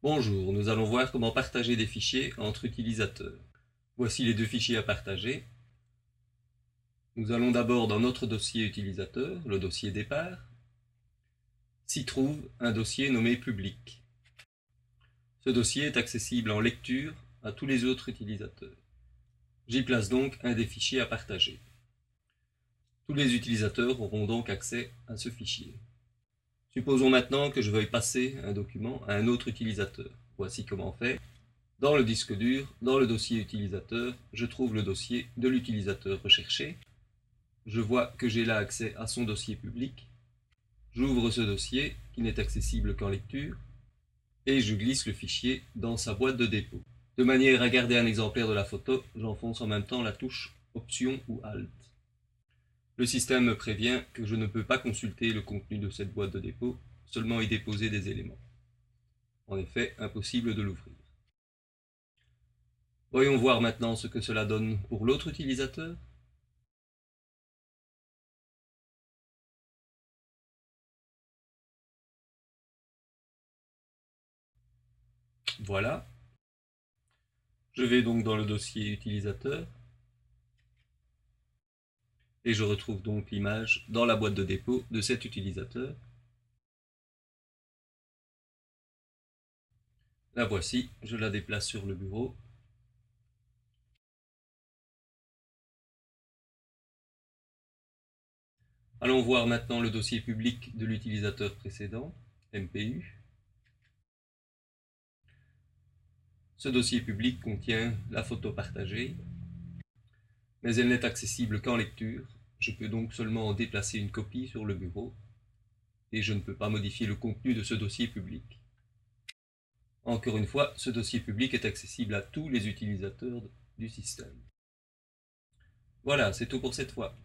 Bonjour, nous allons voir comment partager des fichiers entre utilisateurs. Voici les deux fichiers à partager. Nous allons d'abord dans notre dossier utilisateur, le dossier départ, s'y trouve un dossier nommé public. Ce dossier est accessible en lecture à tous les autres utilisateurs. J'y place donc un des fichiers à partager. Tous les utilisateurs auront donc accès à ce fichier. Supposons maintenant que je veuille passer un document à un autre utilisateur. Voici comment faire. Dans le disque dur, dans le dossier utilisateur, je trouve le dossier de l'utilisateur recherché. Je vois que j'ai là accès à son dossier public. J'ouvre ce dossier, qui n'est accessible qu'en lecture, et je glisse le fichier dans sa boîte de dépôt. De manière à garder un exemplaire de la photo, j'enfonce en même temps la touche Option ou Alt. Le système me prévient que je ne peux pas consulter le contenu de cette boîte de dépôt, seulement y déposer des éléments. En effet, impossible de l'ouvrir. Voyons voir maintenant ce que cela donne pour l'autre utilisateur. Voilà. Je vais donc dans le dossier utilisateur et je retrouve donc l'image dans la boîte de dépôt de cet utilisateur. La voici, je la déplace sur le bureau. Allons voir maintenant le dossier public de l'utilisateur précédent, MPU. Ce dossier public contient la photo partagée, mais elle n'est accessible qu'en lecture. Je peux donc seulement en déplacer une copie sur le bureau, et je ne peux pas modifier le contenu de ce dossier public. Encore une fois, ce dossier public est accessible à tous les utilisateurs du système. Voilà, c'est tout pour cette fois.